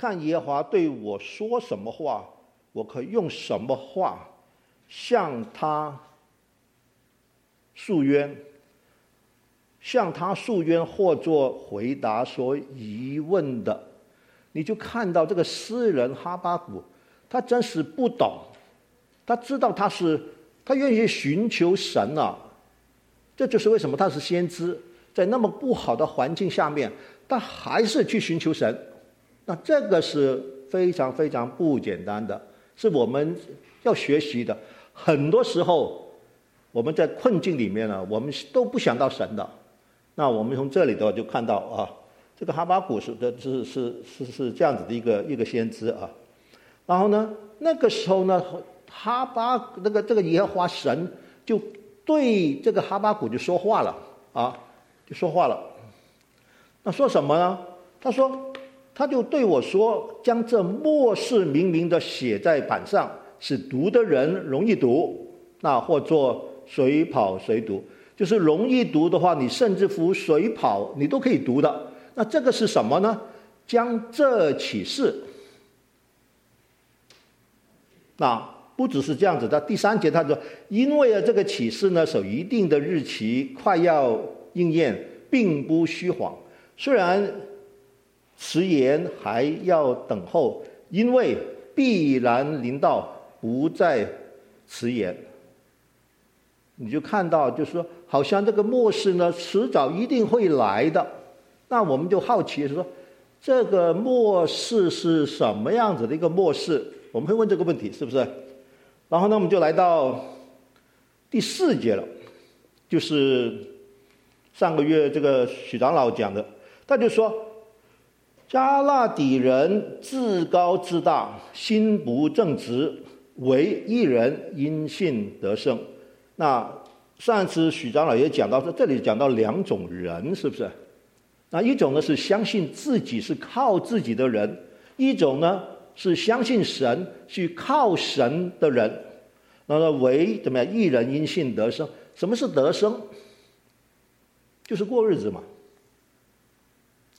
看耶和华对我说什么话，我可以用什么话向他诉冤，向他诉冤或做回答所疑问的。你就看到这个诗人哈巴谷，他真是不懂，他知道他是他愿意寻求神啊，这就是为什么他是先知，在那么不好的环境下面，他还是去寻求神，那这个是非常非常不简单的，是我们要学习的。很多时候我们在困境里面呢，我们都不想到神的。那我们从这里头就看到啊。这个哈巴谷是的，是是是是这样子的一个一个先知啊，然后呢，那个时候呢，哈巴那个这个耶和华神就对这个哈巴谷就说话了啊，就说话了。那说什么呢？他说，他就对我说，将这末世明明的写在板上，使读的人容易读。那或做随跑随读，就是容易读的话，你甚至乎随跑你都可以读的。那这个是什么呢？将这启示，那不只是这样子的。第三节他说，因为啊，这个启示呢，守一定的日期快要应验，并不虚谎。虽然迟延还要等候，因为必然临到，不再迟延。你就看到，就是说，好像这个末世呢，迟早一定会来的。那我们就好奇说，这个末世是什么样子的一个末世？我们会问这个问题，是不是？然后呢，我们就来到第四节了，就是上个月这个许长老讲的，他就说，迦勒底人自高自大，心不正直，唯一人因信得生。那上次许长老也讲到说，这里讲到两种人，是不是？那一种呢是相信自己是靠自己的人，一种呢是相信神去靠神的人。那么为怎么样？一人因信得生。什么是得生？就是过日子嘛，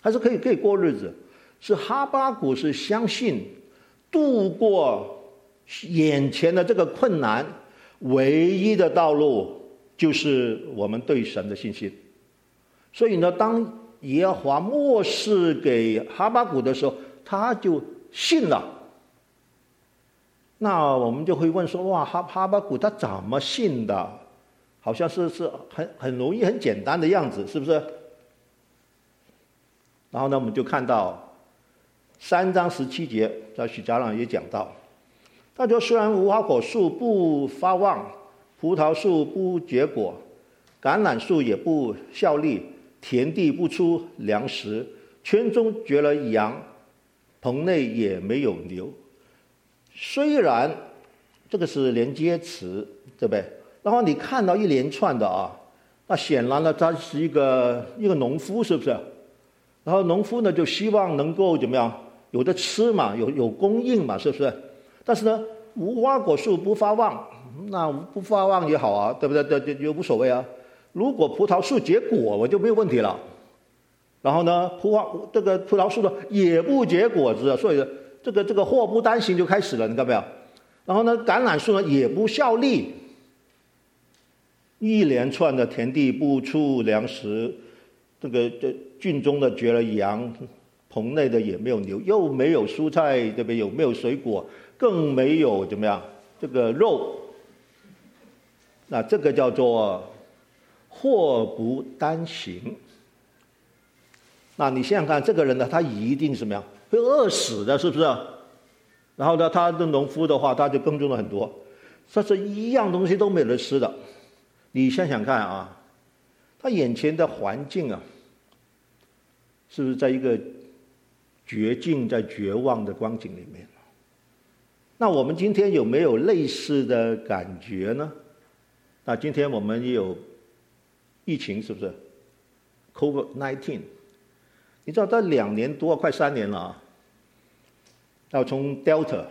还是可以可以过日子。是哈巴谷是相信度过眼前的这个困难，唯一的道路就是我们对神的信心。所以呢，当耶和华默示给哈巴谷的时候，他就信了。那我们就会问说：哇，哈哈巴谷他怎么信的？好像是是很很容易、很简单的样子，是不是？然后呢，我们就看到三章十七节，在许家朗也讲到，他说：虽然无花果树不发旺，葡萄树不结果，橄榄树也不效力。田地不出粮食，圈中绝了羊，棚内也没有牛。虽然这个是连接词，对不对？然后你看到一连串的啊，那显然呢，他是一个一个农夫，是不是？然后农夫呢，就希望能够怎么样？有的吃嘛，有有供应嘛，是不是？但是呢，无花果树不发旺，那不发旺也好啊，对不对？对对，也无所谓啊。如果葡萄树结果，我就没有问题了。然后呢，葡萄这个葡萄树呢也不结果子，所以这个这个祸不单行就开始了，你看到没有？然后呢，橄榄树呢也不效力，一连串的田地不出粮食，这个这圈中的绝了羊，棚内的也没有牛，又没有蔬菜，对不对？有没有水果？更没有怎么样？这个肉，那这个叫做。祸不单行，那你想想看，这个人呢，他一定什么样？会饿死的，是不是？然后呢，他的农夫的话，他就耕种了很多，他是一样东西都没得吃的。你想想看啊，他眼前的环境啊，是不是在一个绝境、在绝望的光景里面？那我们今天有没有类似的感觉呢？那今天我们也有。疫情是不是？COVID-19，你知道，这两年多，快三年了啊。要从 Delta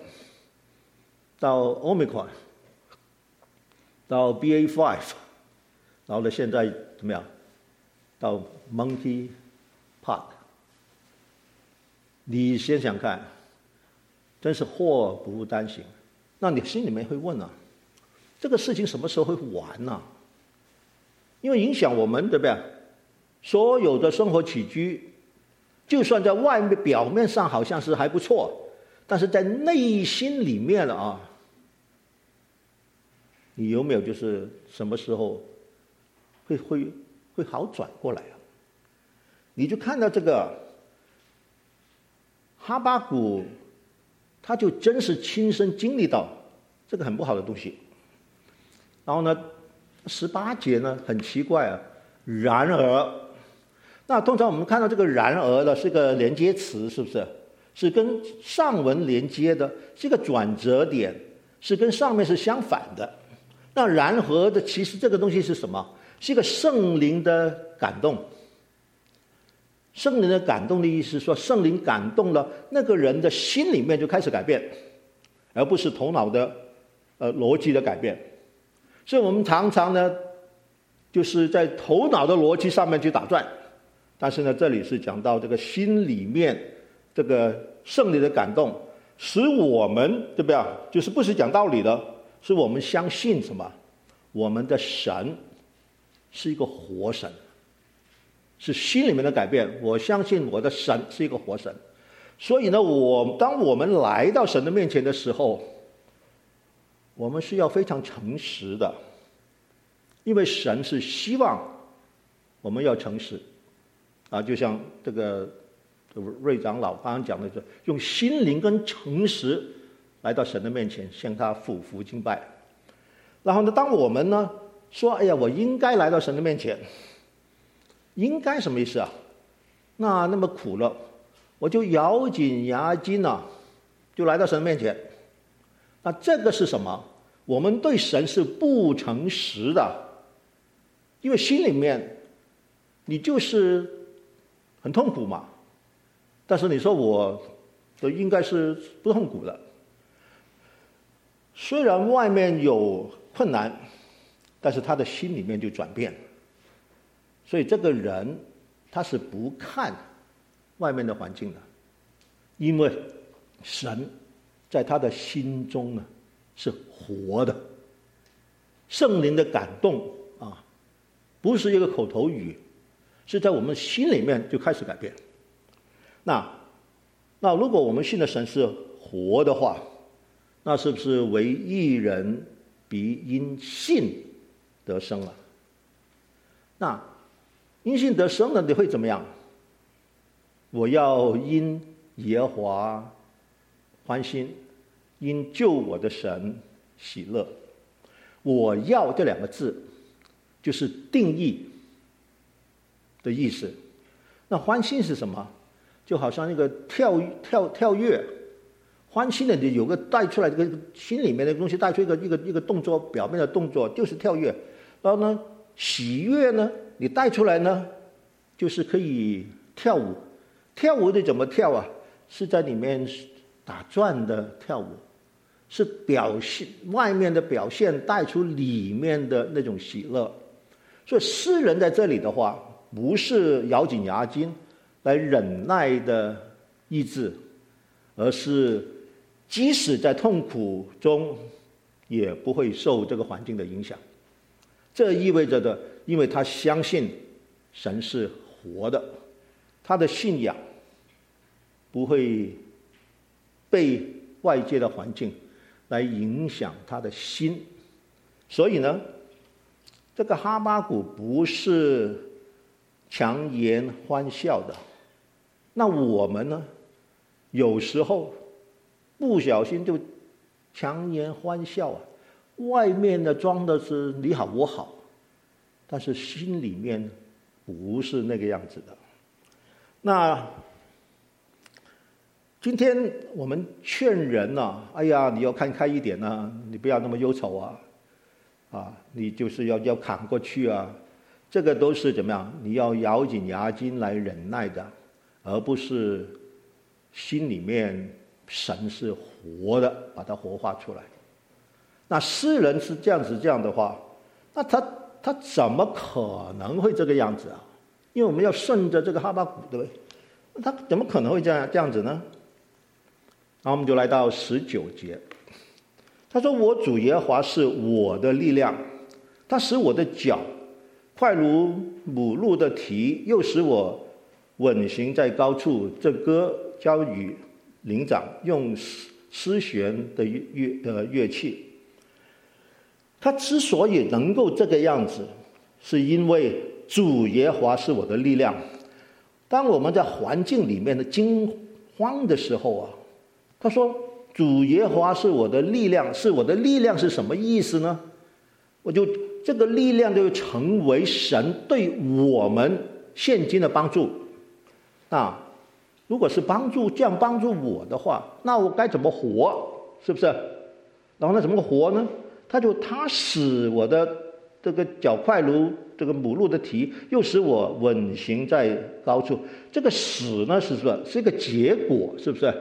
到 Omicron 到 BA5，然后呢，现在怎么样？到 Monkeypox。你先想看，真是祸不单行。那你心里面会问啊，这个事情什么时候会完呢？因为影响我们，对不对？所有的生活起居，就算在外面表面上好像是还不错，但是在内心里面了啊，你有没有就是什么时候会会会好转过来啊？你就看到这个哈巴谷。他就真是亲身经历到这个很不好的东西，然后呢，十八节呢很奇怪啊，然而，那通常我们看到这个然而呢是个连接词，是不是？是跟上文连接的，是一个转折点，是跟上面是相反的。那然而的其实这个东西是什么？是一个圣灵的感动。圣灵的感动的意思说，圣灵感动了那个人的心里面就开始改变，而不是头脑的呃逻辑的改变。所以我们常常呢，就是在头脑的逻辑上面去打转，但是呢，这里是讲到这个心里面这个圣灵的感动，使我们对不对啊？就是不是讲道理的，是我们相信什么？我们的神是一个活神。是心里面的改变，我相信我的神是一个活神，所以呢，我当我们来到神的面前的时候，我们是要非常诚实的，因为神是希望我们要诚实，啊，就像这个瑞长老刚刚讲的，是用心灵跟诚实来到神的面前，向他俯伏敬拜。然后呢，当我们呢说，哎呀，我应该来到神的面前。应该什么意思啊？那那么苦了，我就咬紧牙筋呐、就来到神面前。那这个是什么？我们对神是不诚实的，因为心里面你就是很痛苦嘛。但是你说我都应该是不痛苦的，虽然外面有困难，但是他的心里面就转变。所以这个人他是不看外面的环境的，因为神在他的心中呢是活的，圣灵的感动啊，不是一个口头语，是在我们心里面就开始改变。那那如果我们信的神是活的话，那是不是惟义人必因信得生了？那？因信得生了你会怎么样？我要因耶华欢心，因救我的神喜乐。我要这两个字，就是定义的意思。那欢心是什么？就好像一个跳跳跳跃，欢心的就有个带出来这个心里面的东西，带出一个一个一个动作，表面的动作就是跳跃。然后呢，喜悦呢？你带出来呢，就是可以跳舞，跳舞的怎么跳啊？是在里面打转的跳舞，是表现外面的表现带出里面的那种喜乐。所以诗人在这里的话，不是咬紧牙筋来忍耐的意志，而是即使在痛苦中，也不会受这个环境的影响。这意味着的。因为他相信神是活的，他的信仰不会被外界的环境来影响他的心，所以呢，这个哈巴谷不是强颜欢笑的。那我们呢，有时候不小心就强颜欢笑啊，外面的装的是你好我好。但是心里面不是那个样子的。那今天我们劝人呐、啊，哎呀，你要看开一点呐、啊，你不要那么忧愁啊，啊，你就是要要扛过去啊。这个都是怎么样？你要咬紧牙筋来忍耐的，而不是心里面神是活的，把它活化出来。那诗人是这样子这样的话，那他。他怎么可能会这个样子啊？因为我们要顺着这个哈巴谷，对不对？他怎么可能会这样这样子呢？然后我们就来到十九节，他说：“我主耶和华是我的力量，他使我的脚快如母鹿的蹄，又使我稳行在高处。这歌交与灵长，用丝弦的乐的乐器。他之所以能够这个样子，是因为主耶华是我的力量。当我们在环境里面的惊慌的时候啊。”他说：“主耶华是我的力量，是我的力量是什么意思呢？我就这个力量就成为神对我们现今的帮助。啊，如果是帮助这样帮助我的话，那我该怎么活？是不是？然后那怎么活呢？他就他使我的这个脚快如这个母鹿的蹄，又使我稳行在高处。这个使呢，是不是是一个结果？是不是？”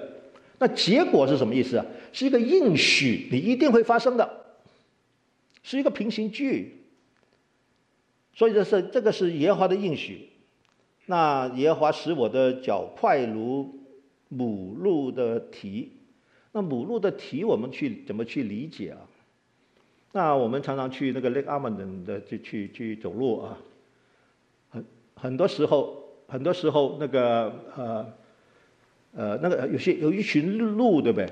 那结果是什么意思啊？是一个应许，你一定会发生的，是一个平行句。所以这是这个是耶和华的应许。那耶和华使我的脚快如母鹿的蹄。那母鹿的蹄我们去怎么去理解啊？那我们常常去那个 Lake Amman 的去去去走路啊，很很多时候很多时候那个呃。呃，那个有些有一群鹿，对不对？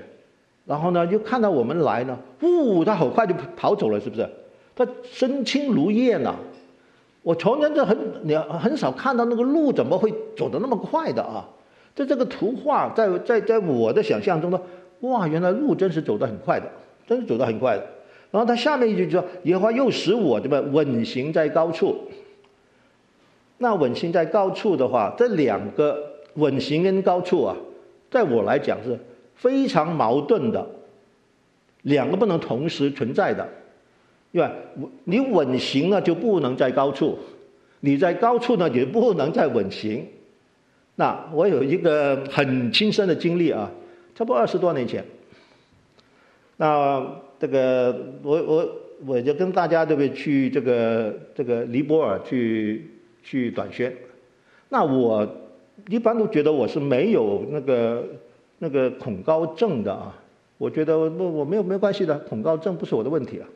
然后呢，就看到我们来呢，呜，它很快就跑走了，是不是？它身轻如燕呐。我从前就很你很少看到那个鹿怎么会走得那么快的啊？在这个图画，在在在我的想象中呢，哇，原来鹿真是走得很快的，真是走得很快的。然后他下面一句就说：“耶和华又使我这么稳行在高处。”那稳行在高处的话，这两个稳行跟高处啊。在我来讲是非常矛盾的，两个不能同时存在的，对吧？你稳行了就不能在高处，你在高处呢也不能再稳行。那我有一个很亲身的经历啊，差不多二十多年前。那这个我我我就跟大家对不对去这个这个尼泊尔去去短宣，那我。一般都觉得我是没有那个那个恐高症的啊，我觉得我我没有没有关系的，恐高症不是我的问题啊。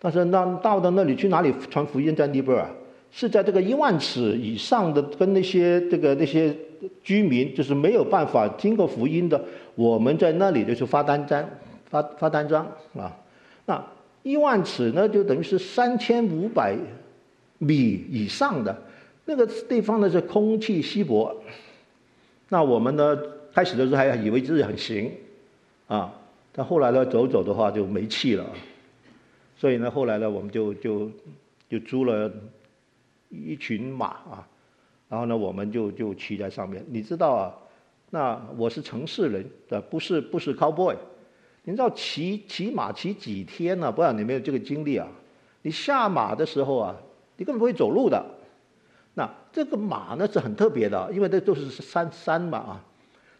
但是那到到那里去哪里传福音在尼泊尔，是在这个一万尺以上的跟那些这个那些居民就是没有办法听过福音的，我们在那里就是发单张发发单张啊。那一万尺呢就等于是三千五百米以上的。那个地方呢是空气稀薄，那我们呢开始的时候还以为自己很行，啊，但后来呢走走的话就没气了，所以呢后来呢我们就就就租了一群马啊，然后呢我们就就骑在上面。你知道啊，那我是城市人，的不是不是 cowboy，你知道骑骑马骑几天呢？不知道你没有这个经历啊？你下马的时候啊，你根本不会走路的。那这个马呢是很特别的，因为这都是山山嘛啊，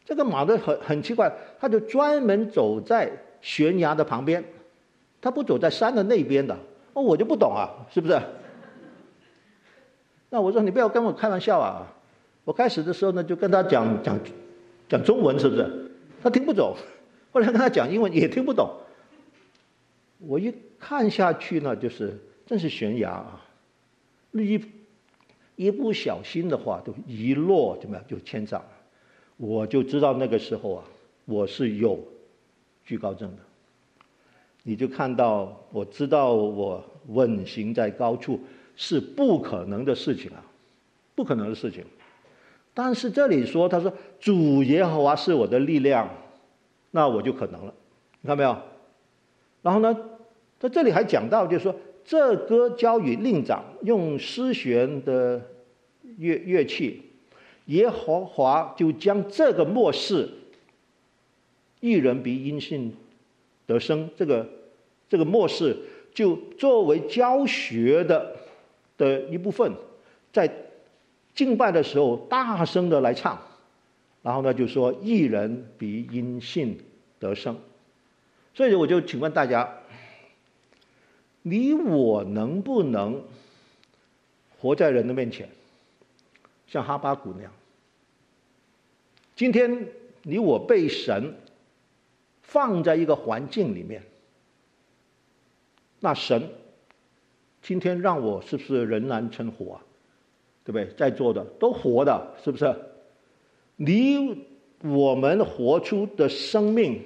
这个马呢很很奇怪，它就专门走在悬崖的旁边，它不走在山的那边的。哦，我就不懂啊，是不是？那我说你不要跟我开玩笑啊！我开始的时候呢就跟他讲讲讲中文，是不是？他听不懂。后来跟他讲英文也听不懂。我一看下去呢，就是真是悬崖啊，一。一不小心的话，就一落怎么样就千丈，我就知道那个时候啊，我是有惧高症的。你就看到，我知道我稳行在高处是不可能的事情啊，不可能的事情。但是这里说，他说主耶和华是我的力量，那我就可能了，你看没有？然后呢，在这里还讲到，就是说。这歌交与令长，用丝弦的乐乐器，耶和华就将这个末世，一人必因信得生，这个这个末世就作为教学的的一部分，在敬拜的时候大声的来唱，然后呢就说一人比因信得胜，所以我就请问大家。你我能不能活在人的面前，像哈巴谷那样？今天你我被神放在一个环境里面，那神今天让我是不是仍然存活啊？对不对？在座的都活的，是不是？你我们活出的生命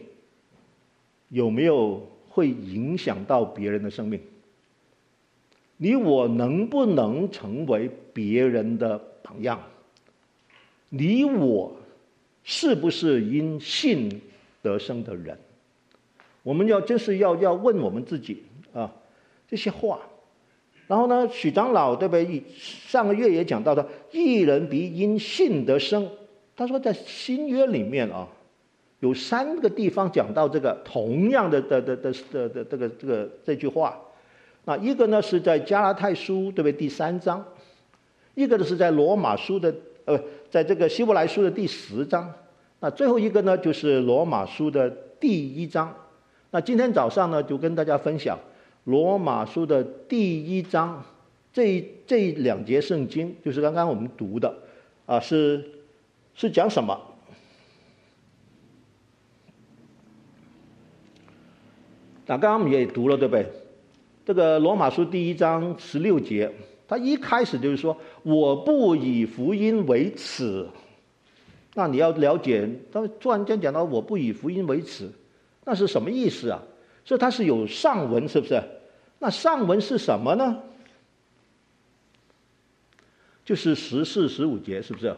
有没有会影响到别人的生命？你我能不能成为别人的榜样？你我是不是因信得生的人？我们要就是要要问我们自己啊这些话。然后呢，许长老对不对？上个月也讲到的，一人必因信得生。他说在新约里面啊，有三个地方讲到这个同样的的的的的的这个这个这句话。那一个呢是在加拉太书对不对？第三章，一个呢是在罗马书的呃，在这个希伯来书的第十章。那最后一个呢就是罗马书的第一章。那今天早上呢就跟大家分享。罗马书的第一章，这这两节圣经就是刚刚我们读的，啊，是是讲什么？那刚刚我们也读了，对不对？这个罗马书第一章十六节，他一开始就是说：“我不以福音为耻。”那你要了解，他突然间讲到“我不以福音为耻”，那是什么意思啊？所以它是有上文，是不是？那上文是什么呢？就是十四、十五节，是不是？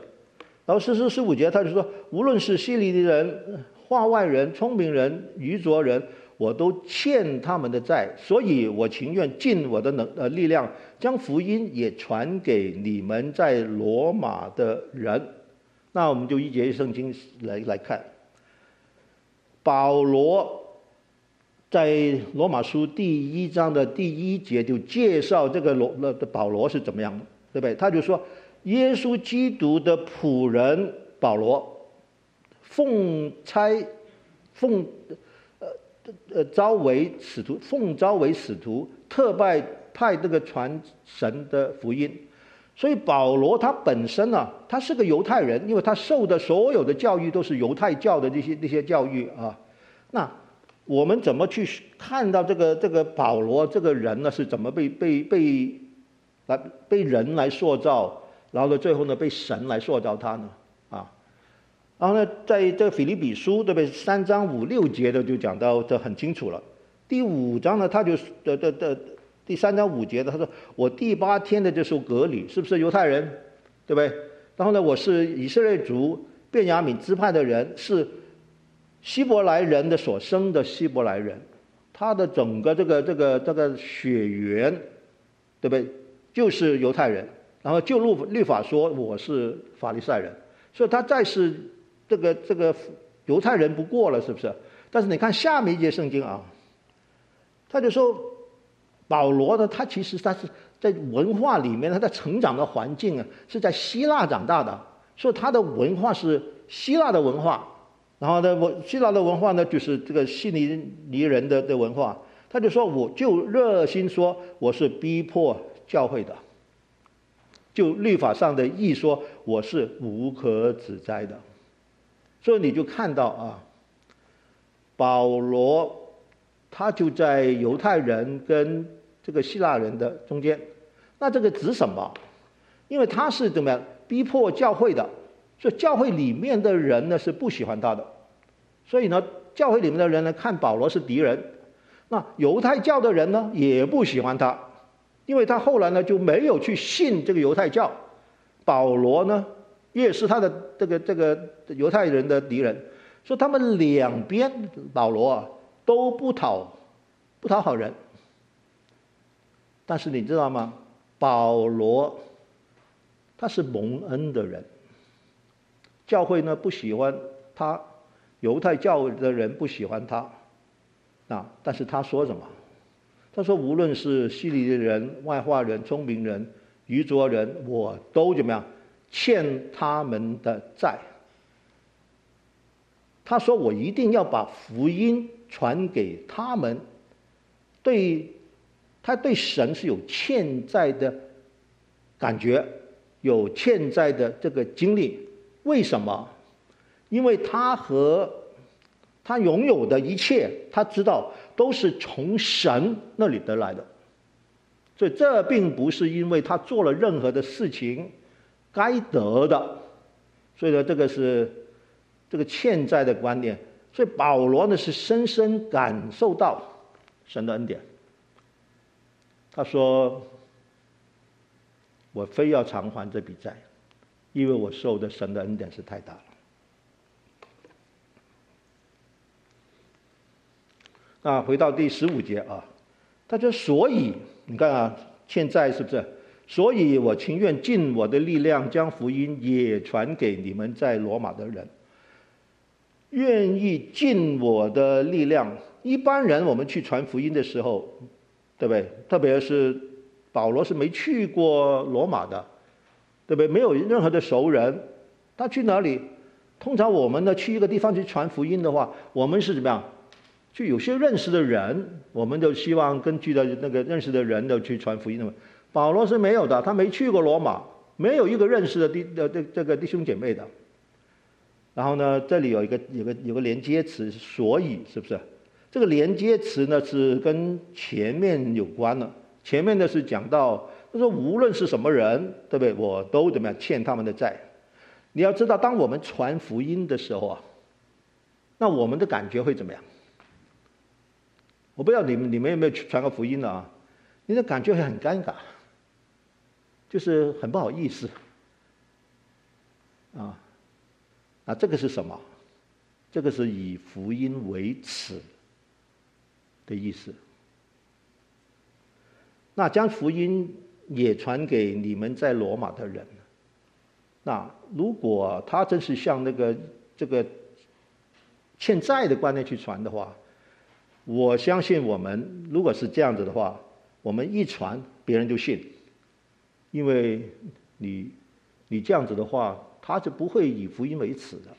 然后十四、十五节，他就说：无论是希利尼人、化外人、聪明人、愚拙人，我都欠他们的债，所以我情愿尽我的能呃力量，将福音也传给你们在罗马的人。那我们就一节圣经来来看，保罗。在罗马书第一章的第一节就介绍这个罗那保罗是怎么样的，对不对？他就说，耶稣基督的仆人保罗，奉差奉呃呃召为使徒，奉召为使徒，特派派这个传神的福音。所以保罗他本身呢、啊，他是个犹太人，因为他受的所有的教育都是犹太教的这些这些教育啊，那。我们怎么去看到这个这个保罗这个人呢？是怎么被被被来被人来塑造，然后呢，最后呢，被神来塑造他呢？啊，然后呢，在这个腓立比书对不对？三章五六节的就讲到这很清楚了。第五章呢，他就的的的第三章五节的他说：“我第八天的就受割礼，是不是犹太人？对不对？然后呢，我是以色列族便雅悯支派的人，是。”希伯来人的所生的希伯来人，他的整个这个这个这个血缘，对不对？就是犹太人。然后就律律法说我是法利赛人，所以他再是这个这个犹太人不过了，是不是？但是你看下面一节圣经啊，他就说保罗呢，他其实他是在文化里面，他的成长的环境啊是在希腊长大的，所以他的文化是希腊的文化。然后呢，我希腊的文化呢，就是这个希尼尼人的的文化。他就说，我就热心说，我是逼迫教会的。就律法上的义说，我是无可指摘的。所以你就看到啊，保罗他就在犹太人跟这个希腊人的中间。那这个指什么？因为他是怎么样逼迫教会的。所以教会里面的人呢是不喜欢他的，所以呢，教会里面的人呢看保罗是敌人，那犹太教的人呢也不喜欢他，因为他后来呢就没有去信这个犹太教，保罗呢也是他的这个这个犹太人的敌人，所以他们两边保罗啊都不讨不讨好人，但是你知道吗？保罗他是蒙恩的人。教会呢不喜欢他，犹太教的人不喜欢他，啊！但是他说什么？他说无论是希利尼人、外化人、聪明人、愚拙人，我都怎么样欠他们的债。他说我一定要把福音传给他们。对，他对神是有欠债的感觉，有欠债的这个经历。为什么？因为他和他拥有的一切，他知道都是从神那里得来的，所以这并不是因为他做了任何的事情该得的，所以呢，这个是这个欠债的观念。所以保罗呢是深深感受到神的恩典。他说：“我非要偿还这笔债，因为我受的神的恩典是太大了。”那回到第十五节啊，他说：“所以你看啊，现在是不是？所以我情愿尽我的力量，将福音也传给你们在罗马的人。愿意尽我的力量。一般人我们去传福音的时候，对不对？特别是保罗是没去过罗马的，对不对？没有任何的熟人，他去哪里？通常我们呢去一个地方去传福音的话，我们是怎么样？”就有些认识的人，我们就希望根据的那个认识的人的去传福音的。保罗是没有的，他没去过罗马，没有一个认识的弟的这这个弟兄姐妹的。然后呢，这里有一个有个有个连接词，所以是不是？这个连接词呢是跟前面有关的。前面的是讲到，他说无论是什么人，对不对？我都怎么样欠他们的债。你要知道，当我们传福音的时候啊，那我们的感觉会怎么样？我不知道你们你们有没有传过福音的啊？你的感觉会很尴尬，就是很不好意思啊。那这个是什么？这个是以福音为耻的意思。那将福音也传给你们在罗马的人。那如果他真是像那个这个欠债的观念去传的话，我相信我们如果是这样子的话，我们一传别人就信，因为你你这样子的话，他就不会以福音为耻的。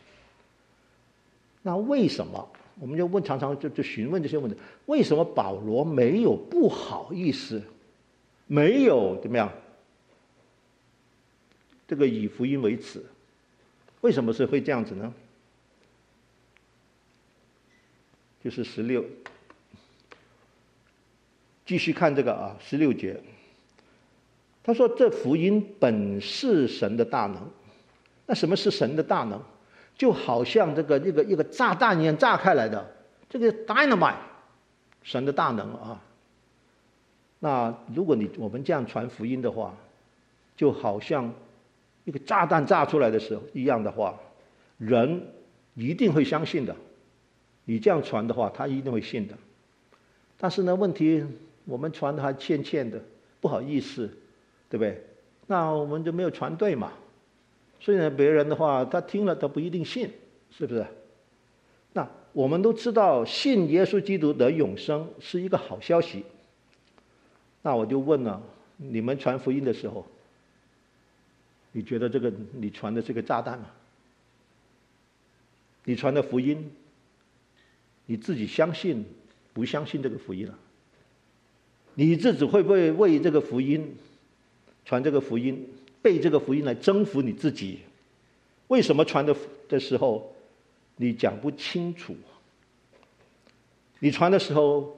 那为什么？我们就问，常常就就询问这些问题：为什么保罗没有不好意思，没有怎么样？这个以福音为耻，为什么是会这样子呢？就是十六。继续看这个啊，十六节，他说：“这福音本是神的大能。那什么是神的大能？就好像这个一个一个炸弹一样炸开来的，这个 dynamite，神的大能啊。那如果你我们这样传福音的话，就好像一个炸弹炸出来的时候一样的话，人一定会相信的。你这样传的话，他一定会信的。但是呢，问题。”我们传的还欠欠的，不好意思，对不对？那我们就没有传对嘛。所以呢，别人的话他听了他不一定信，是不是？那我们都知道，信耶稣基督得永生是一个好消息。那我就问了，你们传福音的时候，你觉得这个你传的是个炸弹吗？你传的福音，你自己相信不相信这个福音啊？你自己会不会为这个福音传这个福音，被这个福音来征服你自己？为什么传的的时候你讲不清楚？你传的时候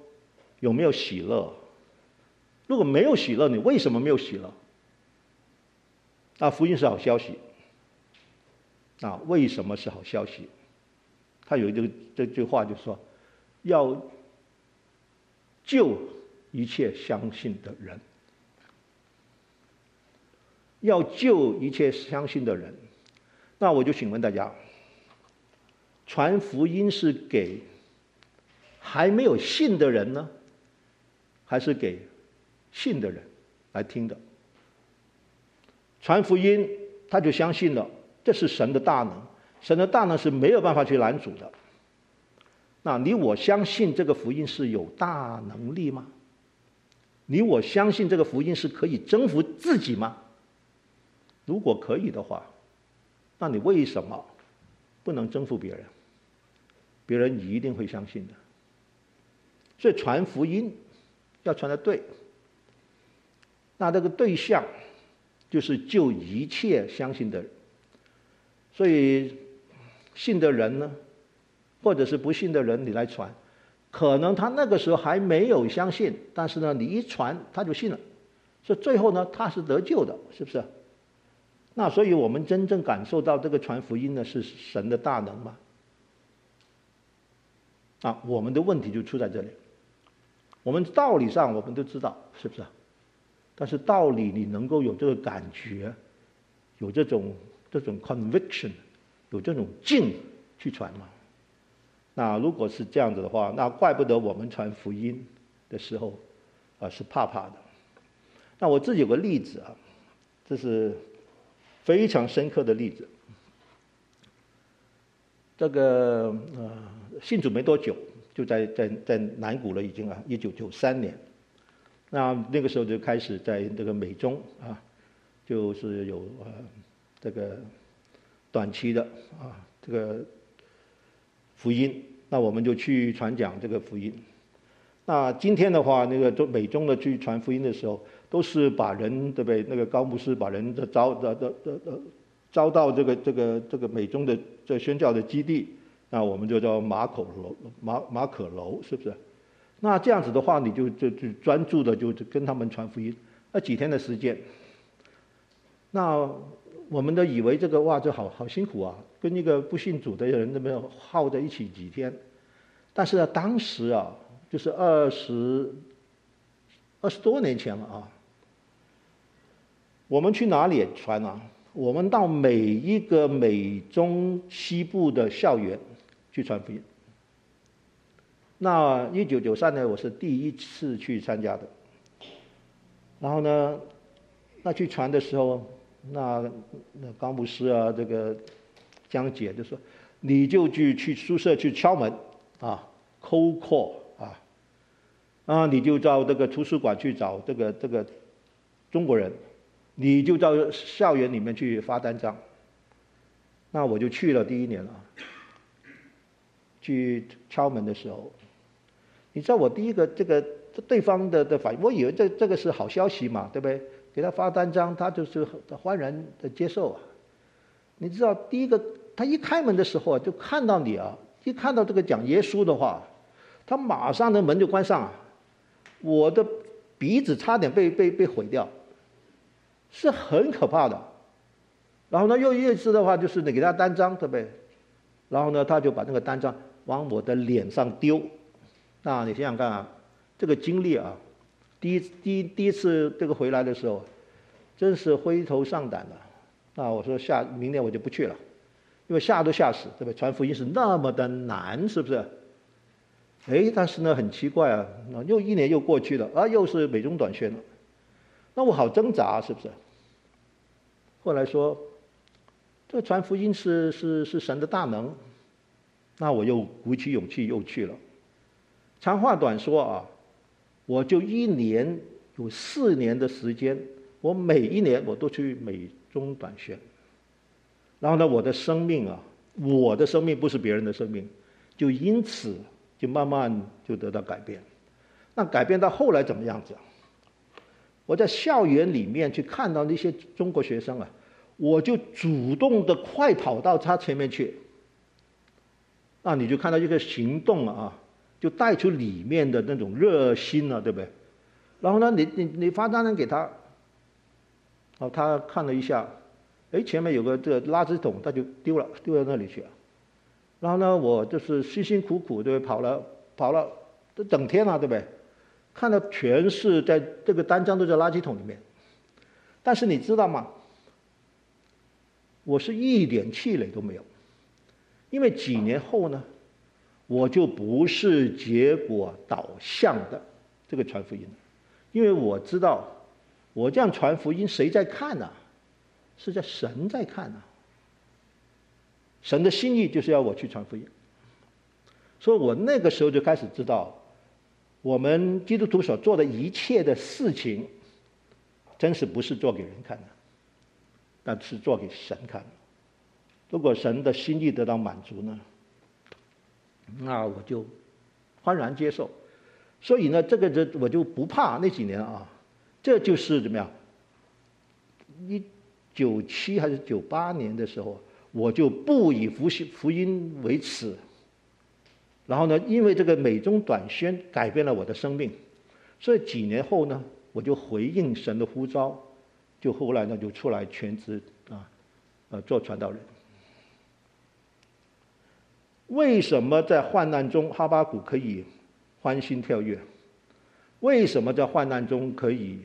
有没有喜乐？如果没有喜乐，你为什么没有喜乐？啊，福音是好消息。啊，为什么是好消息？他有一句这句话就说，要救。一切相信的人，要救一切相信的人，那我就请问大家：传福音是给还没有信的人呢，还是给信的人来听的？传福音，他就相信了，这是神的大能，神的大能是没有办法去拦阻的。那你我相信这个福音是有大能力吗？你我相信这个福音是可以征服自己吗？如果可以的话，那你为什么不能征服别人？别人一定会相信的。所以传福音要传的对。那这个对象就是救一切相信的人。所以信的人呢，或者是不信的人你来传，可能他那个时候还没有相信，但是呢，你一传他就信了，所以最后呢，他是得救的，是不是？那所以我们真正感受到这个传福音呢，是神的大能吗？啊，我们的问题就出在这里。我们道理上我们都知道，是不是？但是道理你能够有这个感觉，有这种这种 conviction，有这种劲去传吗？那如果是这样子的话，那怪不得我们传福音的时候啊是怕怕的。那我自己有个例子啊，这是非常深刻的例子。这个呃，信主没多久，就在在在南谷了，已经啊，一九九三年。那那个时候就开始在这个美中啊，就是有呃这个短期的啊这个福音，那我们就去传讲这个福音。那今天的话，那个中美中的去传福音的时候，都是把人对不对？那个高牧师把人的招的的的的招到这个这个这个美中的这宣教的基地，那我们就叫马口楼马马可楼，是不是？那这样子的话，你就就就专注的就跟他们传福音，那几天的时间，那我们都以为这个哇，这好好辛苦啊，跟一个不信主的人那么耗在一起几天，但是呢，当时啊，就是二十二十多年前了啊，我们去哪里传啊？我们到每一个美中西部的校园去传福音。那一九九三年我是第一次去参加的，然后呢，那去传的时候，那那高牧师啊，这个江姐就说，你就去去宿舍去敲门啊，cold call 啊，啊，你就到这个图书馆去找这个这个中国人，你就到校园里面去发单张，那我就去了第一年了，去敲门的时候。你知道我第一个这个对方的的反应，我以为这这个是好消息嘛，对不对？给他发单张，他就是很欢然的接受啊。你知道第一个他一开门的时候啊，就看到你啊，一看到这个讲耶稣的话，他马上的门就关上啊，我的鼻子差点被被被毁掉，是很可怕的。然后呢，又一次的话就是你给他单张，对不对？然后呢，他就把那个单张往我的脸上丢。那你想想看啊，这个经历啊，第一第一第一次这个回来的时候，真是灰头丧胆的。那我说下明年我就不去了，因为吓都吓死，对吧？传福音是那么的难，是不是？哎，但是呢，很奇怪啊，那又一年又过去了，啊，又是美中短宣了，那我好挣扎，是不是？后来说，这传福音是是是神的大能，那我又鼓起勇气又去了。长话短说啊，我就一年有四年的时间，我每一年我都去美中短宣，然后呢，我的生命啊，我的生命不是别人的生命，就因此就慢慢就得到改变。那改变到后来怎么样子？我在校园里面去看到那些中国学生啊，我就主动的快跑到他前面去，那你就看到一个行动啊。就带出里面的那种热心了，对不对？然后呢，你你你发单张给他，然后他看了一下，哎，前面有个这个垃圾桶，他就丢了，丢到那里去了。然后呢，我就是辛辛苦苦对，跑了跑了都整天了，对不对？看到全是在这个单张都在垃圾桶里面，但是你知道吗？我是一点气馁都没有，因为几年后呢？我就不是结果导向的这个传福音，因为我知道，我这样传福音谁在看呢？是在神在看呢。神的心意就是要我去传福音，所以我那个时候就开始知道，我们基督徒所做的一切的事情，真是不是做给人看的，但是做给神看。如果神的心意得到满足呢？那我就欢然接受，所以呢，这个这我就不怕那几年啊，这就是怎么样？一九七还是九八年的时候，我就不以福音福音为耻，然后呢，因为这个美中短宣改变了我的生命，所以几年后呢，我就回应神的呼召，就后来呢就出来全职啊，呃做传道人。为什么在患难中哈巴谷可以欢欣跳跃？为什么在患难中可以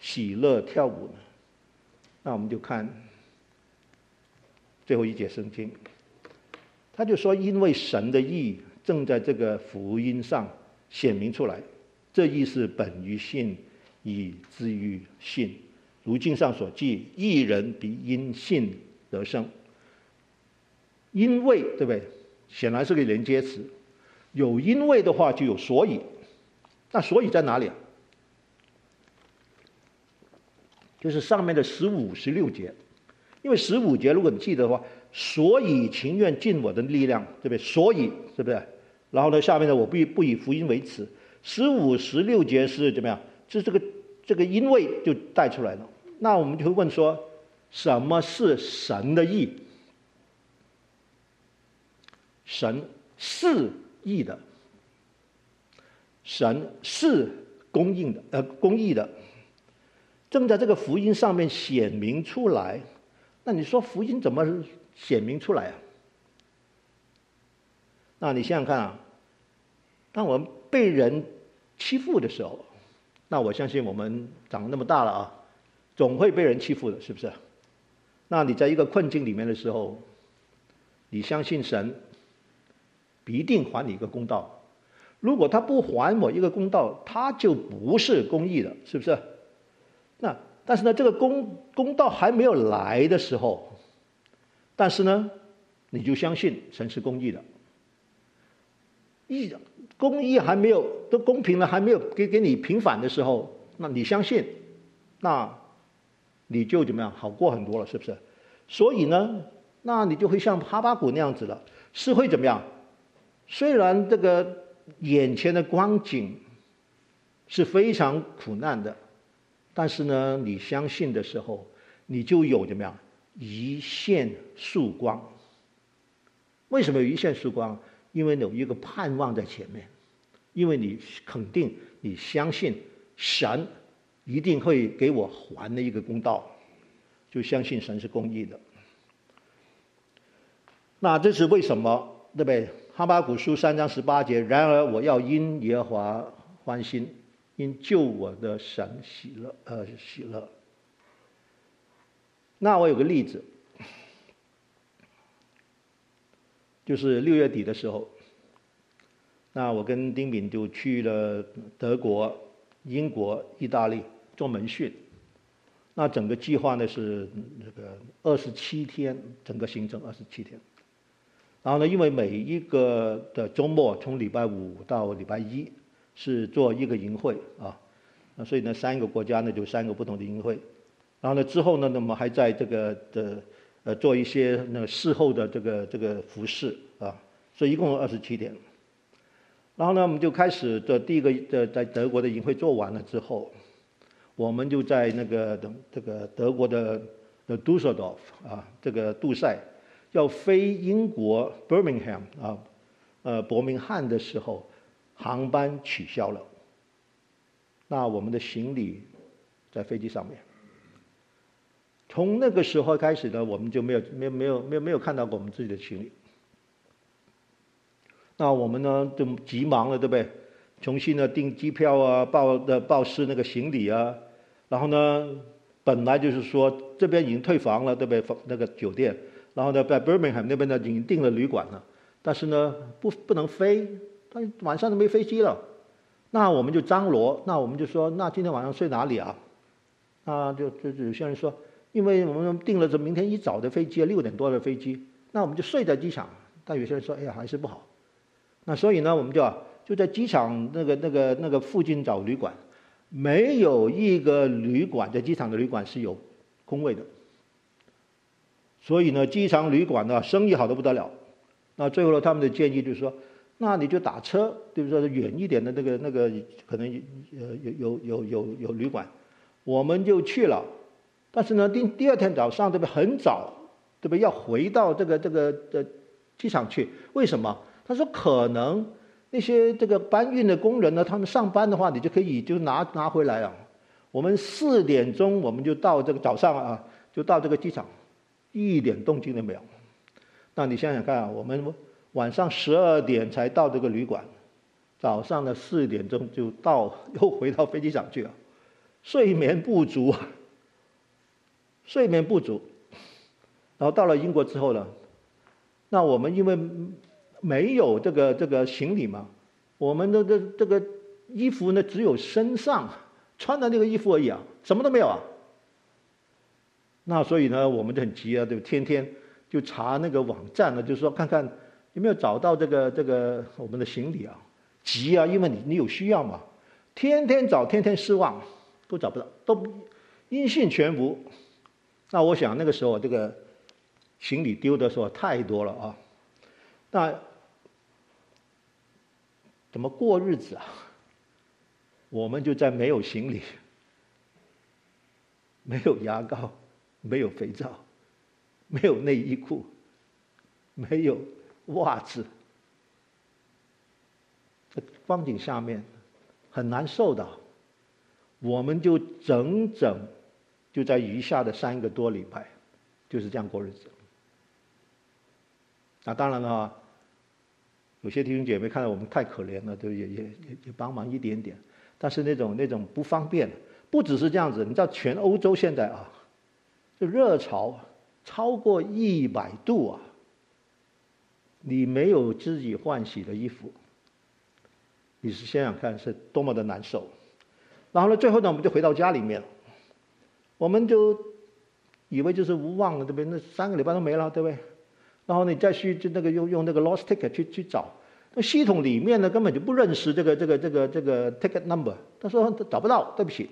喜乐跳舞呢？那我们就看最后一节圣经，他就说：“因为神的意正在这个福音上显明出来，这意是本于信，以至于信。如经上所记，一人必因信得生。因为，对不对？显然是个连接词，有因为的话就有所以。”那所以在哪里啊？就是上面的十五、十六节，因为十五节如果你记得的话，所以情愿尽我的力量，对不对？所以是不是？然后呢，下面呢，我不不以福音为耻。十五、十六节是怎么样？是这个这个因为就带出来了。那我们就会问说，什么是神的意？神是义的。神是公义的，呃，公义的，正在这个福音上面显明出来。那你说福音怎么显明出来啊？那你想想看啊，当我们被人欺负的时候，那我相信我们长那么大了啊，总会被人欺负的，是不是？那你在一个困境里面的时候，你相信神必定还你一个公道。如果他不还我一个公道，他就不是公义的，是不是？那但是呢，这个公公道还没有来的时候，但是呢，你就相信神是公义的，义公义还没有都公平了，还没有给给你平反的时候，那你相信，那你就怎么样好过很多了，是不是？所以呢，那你就会像哈巴谷那样子了，是会怎么样？虽然这个。眼前的光景是非常苦难的，但是呢，你相信的时候，你就有怎么样一线曙光？为什么有一线曙光？因为有一个盼望在前面，因为你肯定你相信神一定会给我还的一个公道，就相信神是公义的。那这是为什么？对不对？哈巴谷书三章十八节，然而我要因耶和华欢心，因救我的神喜乐，呃，喜乐。那我有个例子，就是六月底的时候，那我跟丁敏就去了德国、英国、意大利做门训，那整个计划呢是那个二十七天，整个行程二十七天。然后呢，因为每一个的周末，从礼拜五到礼拜一，是做一个营会啊，那所以呢，三个国家呢就三个不同的营会。然后呢，之后呢，那么还在这个的呃做一些那事后的这个这个服侍啊，所以一共二十七天。然后呢，我们就开始的第一个的在德国的营会做完了之后，我们就在那个等这个德国的的杜塞尔多夫啊，这个杜塞。要飞英国 Birmingham 啊，呃，伯明翰的时候，航班取消了。那我们的行李在飞机上面。从那个时候开始呢，我们就没有没有没有没有没有看到过我们自己的行李。那我们呢就急忙了，对不对？重新呢订机票啊，报的报失那个行李啊。然后呢，本来就是说这边已经退房了，对不对？那个酒店。然后呢，在 Birmingham 那边呢，已经订了旅馆了，但是呢，不不能飞，他晚上都没飞机了。那我们就张罗，那我们就说，那今天晚上睡哪里啊？那，就就有些人说，因为我们订了这明天一早的飞机，六点多的飞机，那我们就睡在机场。但有些人说，哎呀，还是不好。那所以呢，我们就就在机场那个那个那个附近找旅馆，没有一个旅馆在机场的旅馆是有空位的。所以呢，机场旅馆呢，生意好得不得了。那最后呢，他们的建议就是说，那你就打车，就是说？远一点的那个那个，可能呃有有有有有旅馆，我们就去了。但是呢，第第二天早上，对不对？很早，对不对？要回到这个这个的机场去。为什么？他说可能那些这个搬运的工人呢，他们上班的话，你就可以就拿拿回来啊。我们四点钟我们就到这个早上啊，就到这个机场，一点动静都没有。那你想想看啊，我们晚上十二点才到这个旅馆，早上的四点钟就到，又回到飞机场去了，睡眠不足啊，睡眠不足。然后到了英国之后呢，那我们因为没有这个这个行李嘛，我们的这这个衣服呢只有身上。穿的那个衣服而已啊，什么都没有啊。那所以呢，我们就很急啊，就，天天就查那个网站呢，就是说看看有没有找到这个这个我们的行李啊。急啊，因为你你有需要嘛。天天找，天天失望，都找不到，都音信全无。那我想那个时候这个行李丢的时候太多了啊。那怎么过日子啊？我们就在没有行李、没有牙膏、没有肥皂、没有内衣裤、没有袜子，在光景下面很难受的。我们就整整就在余下的三个多礼拜就是这样过日子。那当然了，有些弟兄姐妹看到我们太可怜了，都也也也也帮忙一点点。但是那种那种不方便，不只是这样子。你知道，全欧洲现在啊，就热潮超过一百度啊，你没有自己换洗的衣服，你是想想看是多么的难受。然后呢，最后呢，我们就回到家里面，我们就以为就是无望了，对不对？那三个礼拜都没了，对不对？然后你再去就那个用用那个 lost ticket 去去找。那系统里面呢，根本就不认识这个这个这个这个 ticket number，他说他找不到，对不起。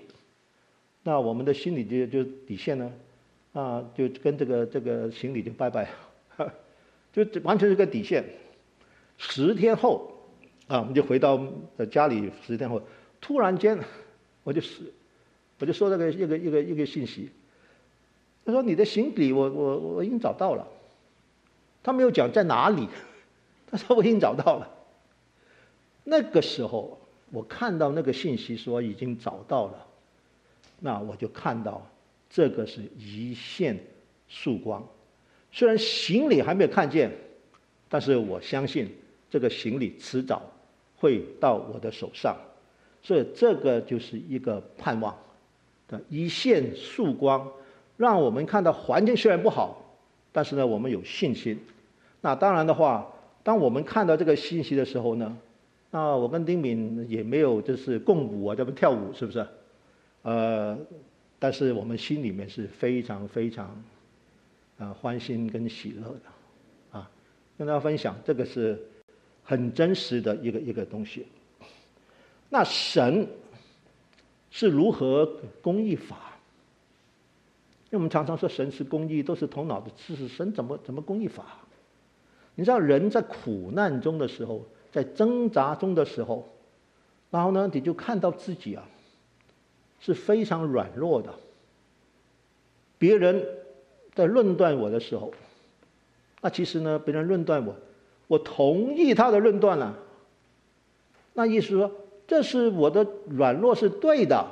那我们的心里就就底线呢，啊，就跟这个这个行李就拜拜，就完全是个底线。十天后，啊，我们就回到家里。十天后，突然间，我就是，我就收到个一个一个一个信息，他说你的行李我我我已经找到了，他没有讲在哪里。他说：“我已经找到了。”那个时候，我看到那个信息说已经找到了，那我就看到这个是一线曙光。虽然行李还没有看见，但是我相信这个行李迟早会到我的手上。所以这个就是一个盼望的一线曙光，让我们看到环境虽然不好，但是呢，我们有信心。那当然的话。当我们看到这个信息的时候呢，那我跟丁敏也没有就是共舞啊，这不跳舞是不是？呃，但是我们心里面是非常非常啊欢欣跟喜乐的，啊，跟大家分享这个是很真实的一个一个东西。那神是如何公义法？因为我们常常说神是公义，都是头脑的知识，神怎么怎么公义法？你知道人在苦难中的时候，在挣扎中的时候，然后呢，你就看到自己啊，是非常软弱的。别人在论断我的时候，那其实呢，别人论断我，我同意他的论断了。那意思说，这是我的软弱是对的，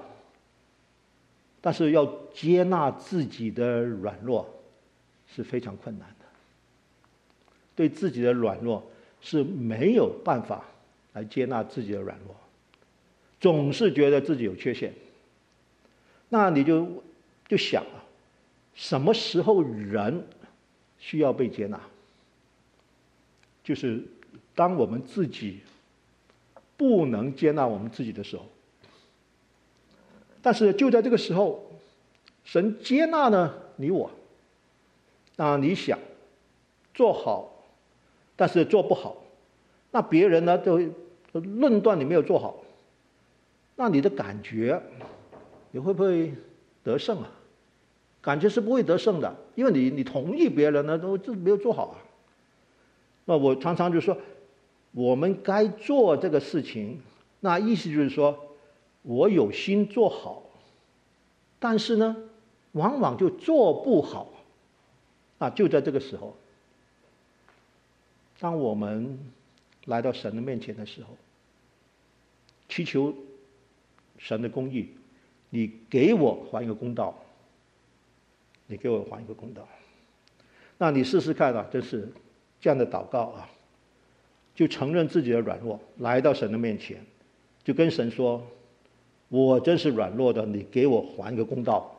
但是要接纳自己的软弱是非常困难的。对自己的软弱是没有办法来接纳自己的软弱，总是觉得自己有缺陷。那你就就想啊，什么时候人需要被接纳？就是当我们自己不能接纳我们自己的时候。但是就在这个时候，神接纳了你我。那你想做好？但是做不好，那别人呢都论断你没有做好，那你的感觉，你会不会得胜啊？感觉是不会得胜的，因为你你同意别人呢都这没有做好啊。那我常常就说，我们该做这个事情，那意思就是说，我有心做好，但是呢，往往就做不好，啊，就在这个时候。当我们来到神的面前的时候，祈求神的公义，你给我还一个公道，你给我还一个公道。那你试试看啊，就是这样的祷告啊，就承认自己的软弱，来到神的面前，就跟神说：“我真是软弱的，你给我还一个公道，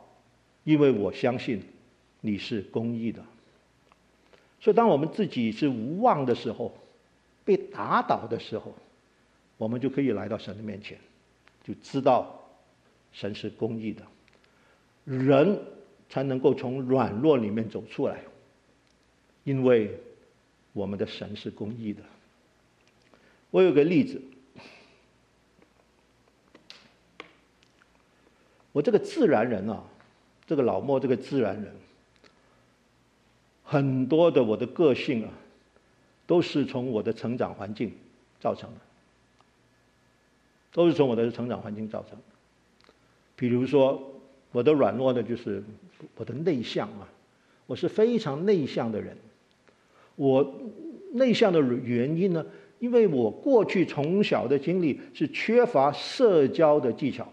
因为我相信你是公义的。”所以，当我们自己是无望的时候，被打倒的时候，我们就可以来到神的面前，就知道神是公义的，人才能够从软弱里面走出来，因为我们的神是公义的。我有个例子，我这个自然人啊，这个老莫这个自然人。很多的我的个性啊，都是从我的成长环境造成的，都是从我的成长环境造成的。比如说，我的软弱的就是我的内向啊，我是非常内向的人。我内向的原因呢，因为我过去从小的经历是缺乏社交的技巧。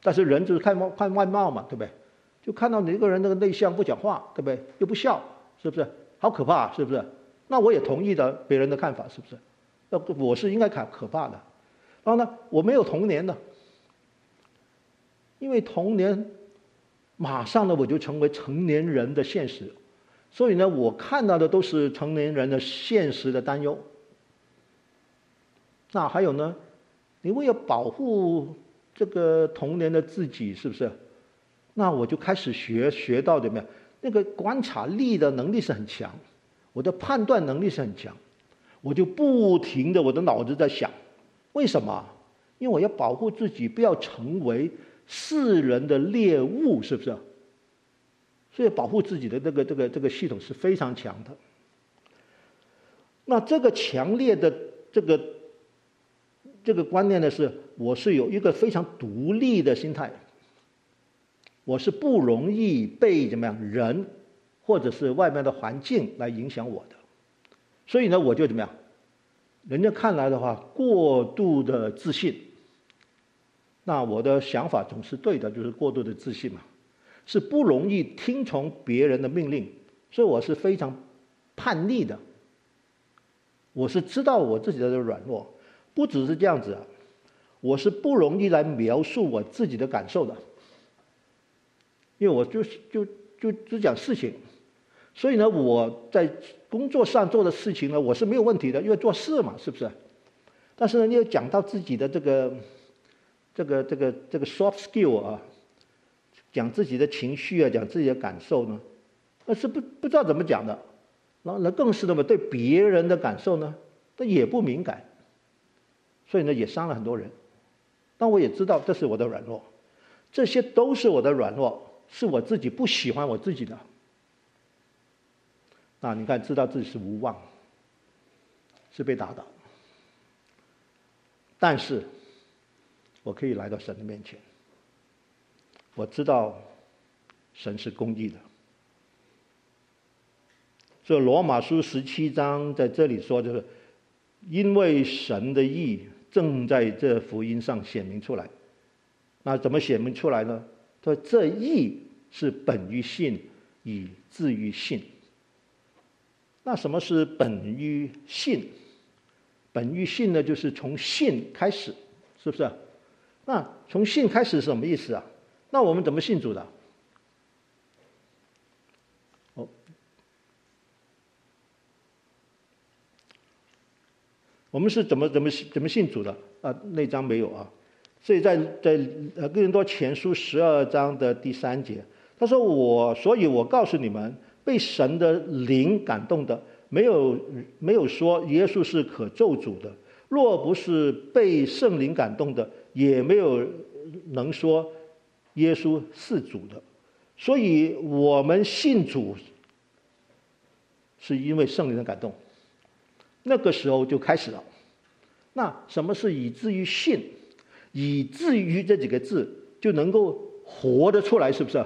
但是人就是看外看外貌嘛，对不对？就看到你一个人那个内向不讲话，对不对？又不笑，是不是？好可怕，是不是？那我也同意的别人的看法，是不是？那我是应该可可怕的。然后呢，我没有童年的，因为童年马上呢我就成为成年人的现实，所以呢我看到的都是成年人的现实的担忧。那还有呢，你为了保护这个童年的自己，是不是？那我就开始学学到怎么样？那个观察力的能力是很强，我的判断能力是很强，我就不停的我的脑子在想，为什么？因为我要保护自己，不要成为世人的猎物，是不是？所以保护自己的这个这个这个系统是非常强的。那这个强烈的这个这个观念呢，是我是有一个非常独立的心态。我是不容易被怎么样人，或者是外面的环境来影响我的，所以呢，我就怎么样？人家看来的话，过度的自信。那我的想法总是对的，就是过度的自信嘛，是不容易听从别人的命令，所以我是非常叛逆的。我是知道我自己的软弱，不只是这样子，我是不容易来描述我自己的感受的。因为我就是就就只讲事情，所以呢，我在工作上做的事情呢，我是没有问题的，因为做事嘛，是不是？但是呢，你要讲到自己的这个这个这个这个 soft skill 啊，讲自己的情绪啊，讲自己的感受呢，那是不不知道怎么讲的，然后那更是那么，对别人的感受呢，他也不敏感，所以呢，也伤了很多人。但我也知道这是我的软弱，这些都是我的软弱。是我自己不喜欢我自己的，那你看，知道自己是无望，是被打倒，但是我可以来到神的面前，我知道神是公义的。所以罗马书十七章在这里说，就是因为神的义正在这福音上显明出来，那怎么显明出来呢？说这义是本于信，以致于信。那什么是本于信？本于信呢，就是从信开始，是不是？那从信开始是什么意思啊？那我们怎么信主的？哦，我们是怎么怎么怎么信主的？啊，那章没有啊。所以在在呃哥林多前书十二章的第三节，他说我，所以我告诉你们，被神的灵感动的，没有没有说耶稣是可咒诅的；若不是被圣灵感动的，也没有能说耶稣是主的。所以我们信主，是因为圣灵的感动。那个时候就开始了。那什么是以至于信？以至于这几个字就能够活得出来，是不是？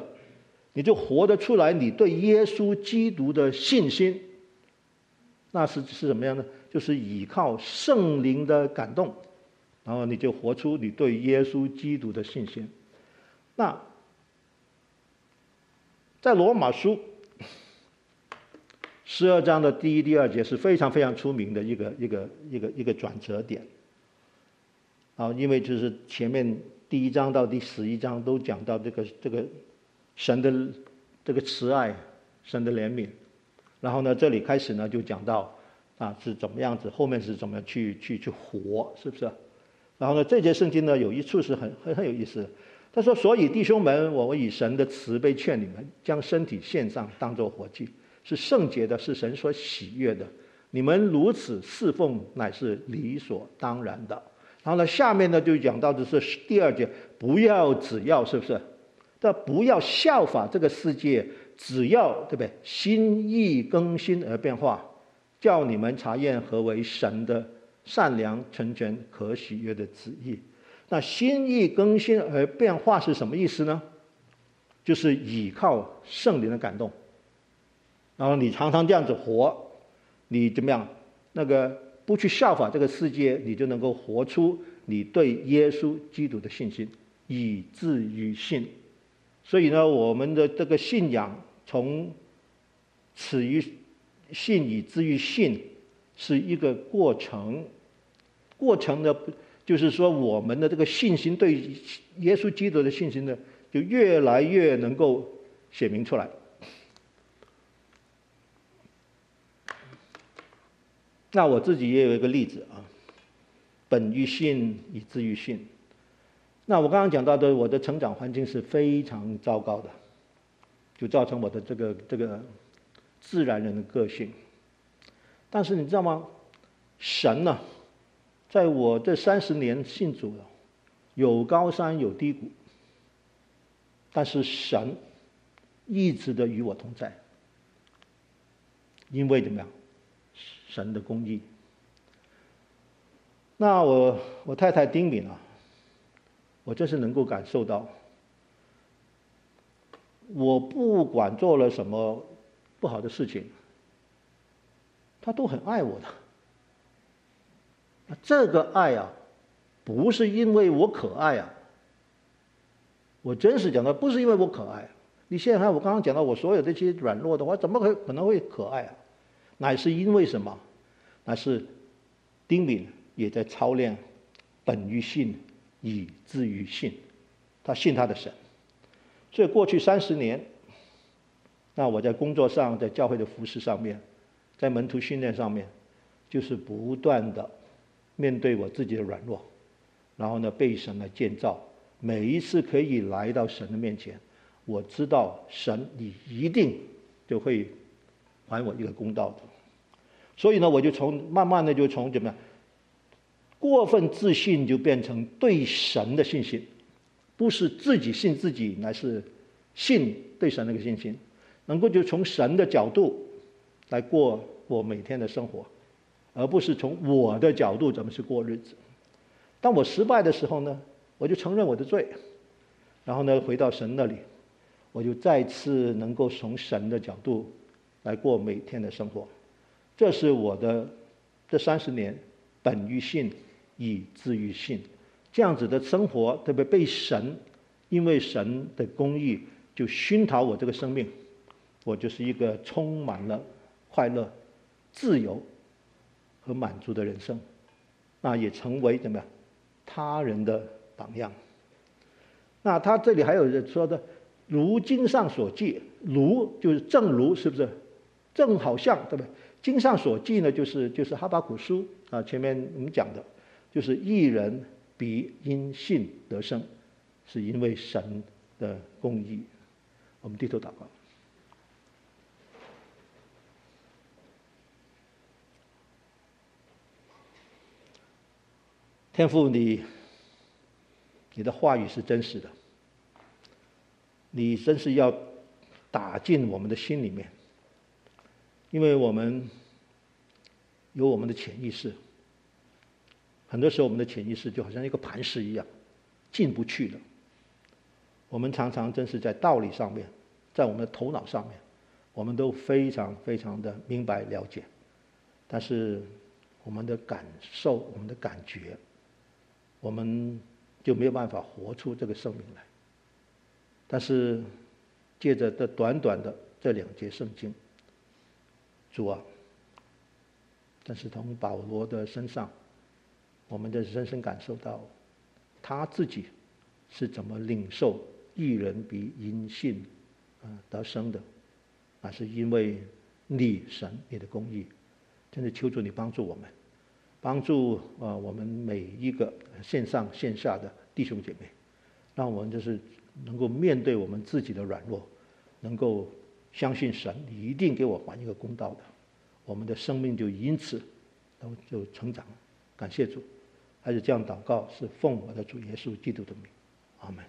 你就活得出来，你对耶稣基督的信心，那是是什么样呢？就是依靠圣灵的感动，然后你就活出你对耶稣基督的信心。那在罗马书 十二章的第一、第二节是非常非常出名的一个一个一个一个转折点。啊，因为就是前面第一章到第十一章都讲到这个这个神的这个慈爱，神的怜悯。然后呢，这里开始呢就讲到啊是怎么样子，后面是怎么去去去活，是不是？然后呢，这节圣经呢有一处是很很很有意思，他说：“所以弟兄们，我以神的慈悲劝你们，将身体献上，当作活祭，是圣洁的，是神所喜悦的。你们如此侍奉，乃是理所当然的。”然后呢，下面呢就讲到的是第二节，不要只要是不是？但不要效法这个世界。只要对不对？心意更新而变化，叫你们查验何为神的善良、纯全、可喜悦的旨意。那心意更新而变化是什么意思呢？就是倚靠圣灵的感动。然后你常常这样子活，你怎么样？那个不去效法这个世界，你就能够活出你对耶稣基督的信心，以至于信。所以呢，我们的这个信仰。从始于信以至于信，是一个过程。过程呢，就是说我们的这个信心对耶稣基督的信心呢，就越来越能够显明出来。那我自己也有一个例子啊，本于信以至于信。那我刚刚讲到的，我的成长环境是非常糟糕的。就造成我的这个这个自然人的个性，但是你知道吗？神呢、在我这三十年信主了，有高山有低谷，但是神一直的与我同在，因为怎么样？神的公义。那我我太太丁敏啊，我真是能够感受到。我不管做了什么不好的事情，他都很爱我的。这个爱啊，不是因为我可爱啊。我真实讲的，不是因为我可爱。你现在看我刚刚讲到我所有这些软弱的话，怎么可可能会可爱啊？乃是因为什么？乃是丁敏也在操练，本于信，以至于信，他信他的神。所以过去三十年，那我在工作上，在教会的服事上面，在门徒训练上面，就是不断的面对我自己的软弱，然后呢，被神来建造。每一次可以来到神的面前，我知道神你一定就会还我一个公道的。所以呢，我就从慢慢的就从怎么样，过分自信就变成对神的信心。不是自己信自己，乃是信对神那个信心，能够就从神的角度来过我每天的生活，而不是从我的角度怎么去过日子。当我失败的时候呢，我就承认我的罪，然后呢，回到神那里，我就再次能够从神的角度来过每天的生活。这是我的这三十年本于信，以至于信。这样子的生活，特别被神，因为神的公义就熏陶我这个生命，我就是一个充满了快乐、自由和满足的人生，那也成为怎么样他人的榜样。那他这里还有说的，如经上所记，如就是正如，是不是？正好像对不对？经上所记呢，就是就是哈巴古书啊，前面我们讲的，就是一人。必因信得生，是因为神的公义。我们低头祷告。天父，你你的话语是真实的，你真是要打进我们的心里面，因为我们有我们的潜意识。很多时候，我们的潜意识就好像一个磐石一样，进不去了。我们常常真是在道理上面，在我们的头脑上面，我们都非常非常的明白了解。但是我们的感受、我们的感觉，我们就没有办法活出这个生命来。但是借着这短短的这两节圣经，主啊，但是从保罗的身上，我们的深深感受到他自己是怎么领受一人比因信啊得生的，那是因为你神你的公义。真的求主你帮助我们，帮助啊我们每一个线上线下的弟兄姐妹，让我们就是能够面对我们自己的软弱，能够相信神，你一定给我还一个公道的，我们的生命就因此都就成长。感谢主，还是这样祷告，是奉我的主耶稣基督的名，阿门。